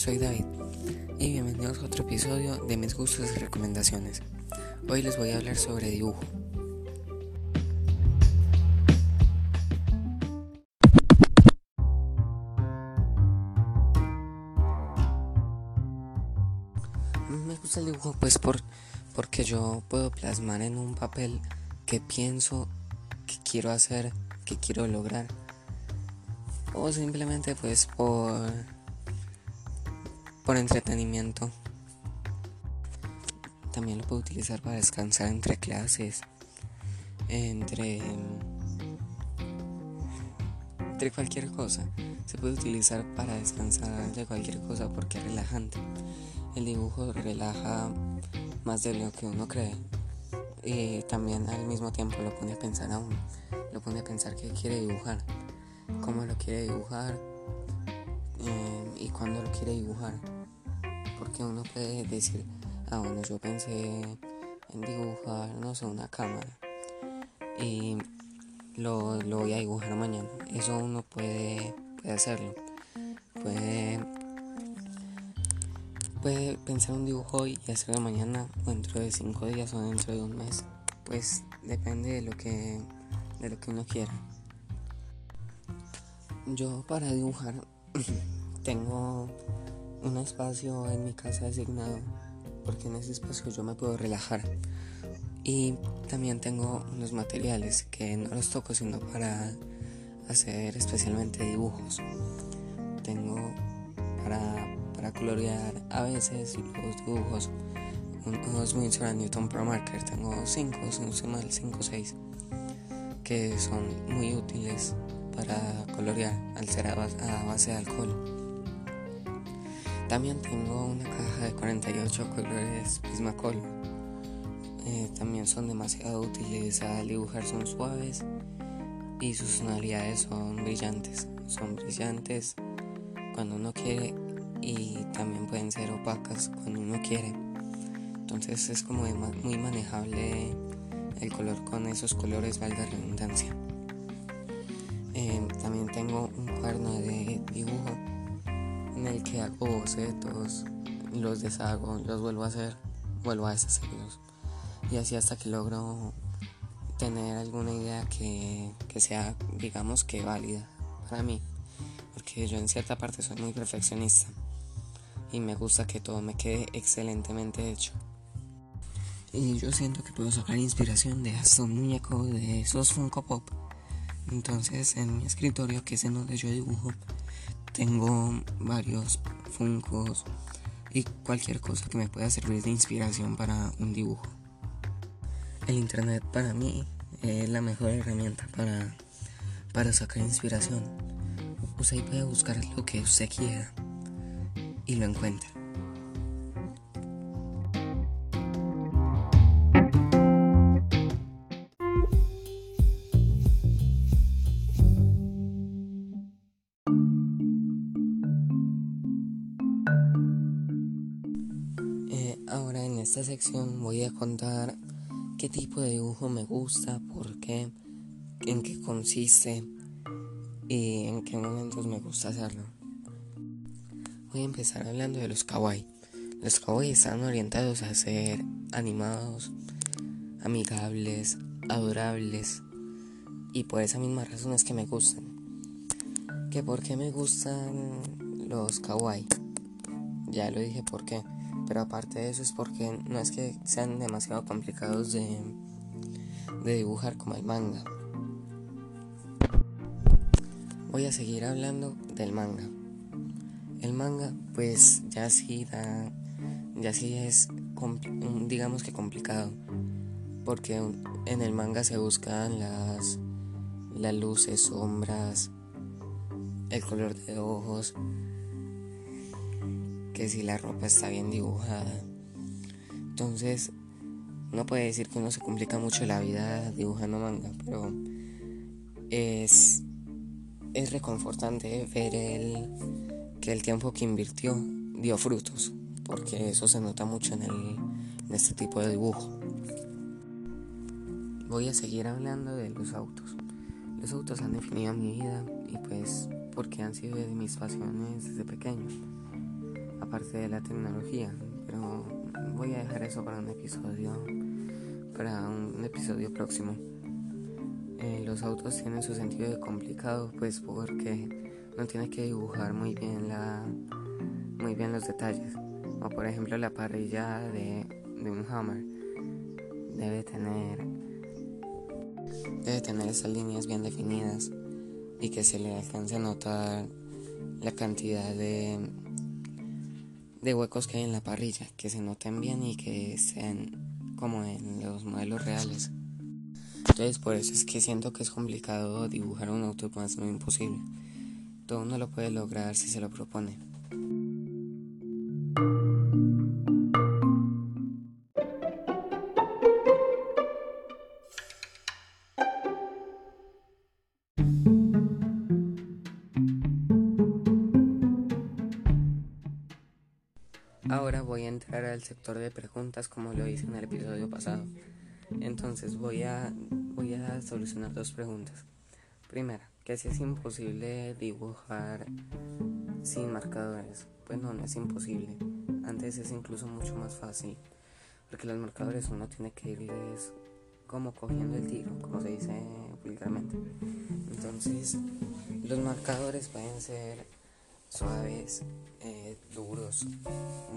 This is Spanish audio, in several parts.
soy David y bienvenidos a otro episodio de mis gustos y recomendaciones. Hoy les voy a hablar sobre dibujo. Me gusta el dibujo pues por, porque yo puedo plasmar en un papel que pienso, que quiero hacer, que quiero lograr. O simplemente pues por, por entretenimiento. También lo puedo utilizar para descansar entre clases, entre, entre cualquier cosa. Se puede utilizar para descansar de cualquier cosa porque es relajante. El dibujo relaja más de lo que uno cree. Y también al mismo tiempo lo pone a pensar a uno. Lo pone a pensar qué quiere dibujar, cómo lo quiere dibujar eh, y cuándo lo quiere dibujar. Porque uno puede decir, ah bueno, yo pensé en dibujar, no sé, una cámara. Y lo, lo voy a dibujar mañana. Eso uno puede, puede hacerlo. Puede puede pensar un dibujo hoy y hacerlo mañana o dentro de cinco días o dentro de un mes. Pues depende de lo que, de lo que uno quiera. Yo para dibujar tengo un espacio en mi casa designado porque en ese espacio yo me puedo relajar. Y también tengo unos materiales que no los toco sino para hacer especialmente dibujos. Tengo para para colorear a veces los dibujos unos Winsor Newton Pro Marker tengo 5 si no mal 5 o 6 que son muy útiles para colorear al ser a base de alcohol también tengo una caja de 48 colores Prismacolor eh, también son demasiado útiles al dibujar son suaves y sus tonalidades son brillantes son brillantes cuando uno quiere y también pueden ser opacas cuando uno quiere. Entonces es como muy manejable el color con esos colores, valga redundancia. Em, también tengo un cuaderno de dibujo en el que hago bocetos, los deshago, los vuelvo a hacer, vuelvo a deshacerlos. Y así hasta que logro tener alguna idea que, que sea, digamos que válida para mí. Porque yo en cierta parte soy muy perfeccionista y me gusta que todo me quede excelentemente hecho. Y yo siento que puedo sacar inspiración de hasta un muñeco de esos Funko Pop. Entonces en mi escritorio, que es en donde yo dibujo, tengo varios Funkos y cualquier cosa que me pueda servir de inspiración para un dibujo. El internet para mí es la mejor herramienta para, para sacar inspiración. Usted puede buscar lo que usted quiera y lo encuentra. Esta sección voy a contar qué tipo de dibujo me gusta, por qué, en qué consiste y en qué momentos me gusta hacerlo. Voy a empezar hablando de los kawaii. Los kawaii están orientados a ser animados, amigables, adorables y por esa misma razón es que me gustan. ¿Que por qué me gustan los kawaii? Ya lo dije por qué, pero aparte de eso es porque no es que sean demasiado complicados de, de dibujar como el manga. Voy a seguir hablando del manga. El manga pues ya sí da, ya sí es digamos que complicado, porque en el manga se buscan las, las luces, sombras, el color de ojos, si la ropa está bien dibujada. Entonces, no puede decir que uno se complica mucho la vida dibujando manga, pero es, es reconfortante ver el que el tiempo que invirtió dio frutos, porque eso se nota mucho en, el, en este tipo de dibujo. Voy a seguir hablando de los autos. Los autos han definido mi vida y pues porque han sido de mis pasiones desde pequeño. Parte de la tecnología, pero voy a dejar eso para un episodio, para un episodio próximo. Eh, los autos tienen su sentido de complicado, pues porque no tiene que dibujar muy bien la, muy bien los detalles. O por ejemplo la parrilla de, de un Hammer debe tener debe tener esas líneas bien definidas y que se le alcance a notar la cantidad de, de huecos que hay en la parrilla, que se noten bien y que sean como en los modelos reales. Entonces por eso es que siento que es complicado dibujar un auto más no imposible. Todo uno lo puede lograr si se lo propone. Ahora voy a entrar al sector de preguntas como lo hice en el episodio pasado. Entonces voy a, voy a solucionar dos preguntas. Primera, que si es imposible dibujar sin marcadores. Pues no, no es imposible. Antes es incluso mucho más fácil. Porque los marcadores uno tiene que irles como cogiendo el tiro, como se dice vulgarmente. Entonces, los marcadores pueden ser suaves, eh, duros,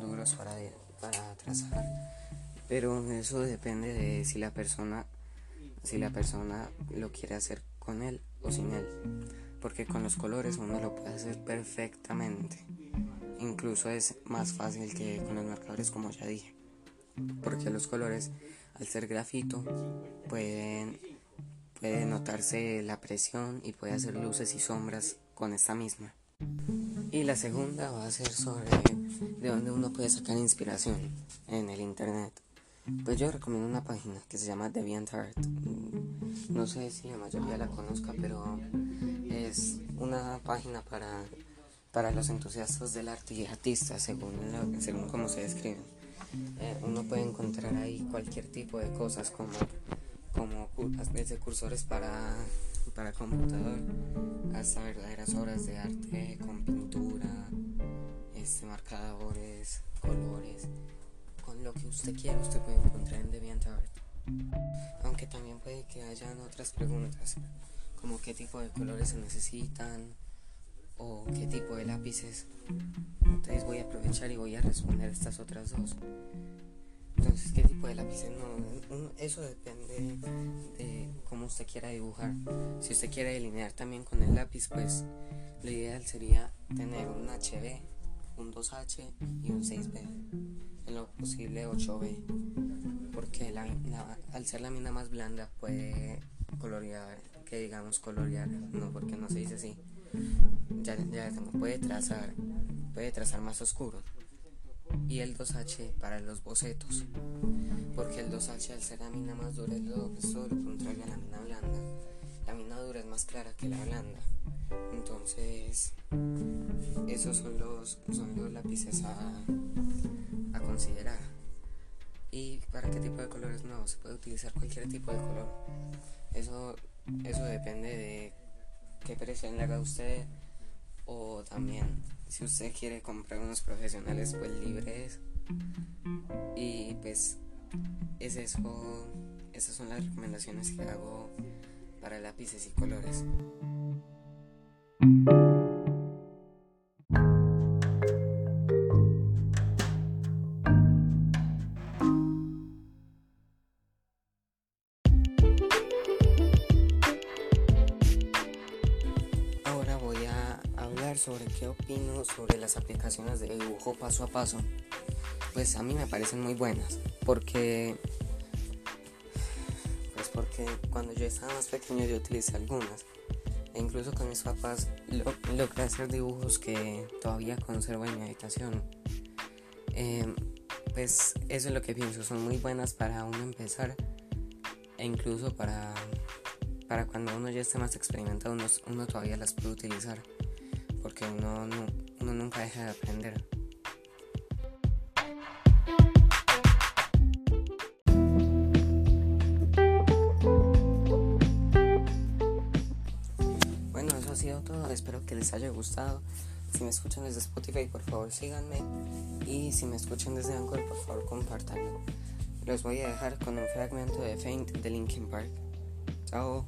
duros para, para trazar, pero eso depende de si la persona, si la persona lo quiere hacer con él o sin él, porque con los colores uno lo puede hacer perfectamente, incluso es más fácil que con los marcadores como ya dije, porque los colores al ser grafito pueden puede notarse la presión y puede hacer luces y sombras con esta misma. Y la segunda va a ser sobre de dónde uno puede sacar inspiración en el internet. Pues yo recomiendo una página que se llama DeviantArt. No sé si la mayoría la conozca, pero es una página para, para los entusiastas del arte y artistas, según, según cómo se describen. Eh, uno puede encontrar ahí cualquier tipo de cosas como, como desde cursores para para computador hasta verdaderas obras de arte con pintura, este, marcadores, colores, con lo que usted quiera usted puede encontrar en DeviantArt. Aunque también puede que hayan otras preguntas, como qué tipo de colores se necesitan o qué tipo de lápices. Entonces voy a aprovechar y voy a responder estas otras dos. Entonces, ¿qué tipo de lápices? No, eso depende de cómo usted quiera dibujar. Si usted quiere delinear también con el lápiz, pues lo ideal sería tener un HB, un 2H y un 6B. En lo posible 8B. Porque al ser la mina más blanda puede colorear, que digamos colorear, no porque no se dice así. Ya, ya puede trazar, puede trazar más oscuro y el 2H para los bocetos, porque el 2H al ser la mina más dura es, lo, todo lo contrario a la mina blanda. La mina dura es más clara que la blanda. Entonces, esos son los, son los lápices a, a considerar. ¿Y para qué tipo de colores no? Se puede utilizar cualquier tipo de color. Eso, eso depende de qué presión le haga usted o también si usted quiere comprar unos profesionales pues libres. Y pues es eso esas son las recomendaciones que hago para lápices y colores las aplicaciones de dibujo paso a paso. Pues a mí me parecen muy buenas, porque pues porque cuando yo estaba más pequeño yo utilicé algunas. E incluso con mis papás lo, logré hacer dibujos que todavía conservo en mi habitación. Em, pues eso es lo que pienso, son muy buenas para uno empezar e incluso para, para cuando uno ya esté más experimentado uno, uno todavía las puede utilizar porque uno, uno nunca deja de aprender. Bueno, eso ha sido todo. Espero que les haya gustado. Si me escuchan desde Spotify, por favor síganme. Y si me escuchan desde Anchor, por favor, compártanlo. Los voy a dejar con un fragmento de Faint de Linkin Park. Chao.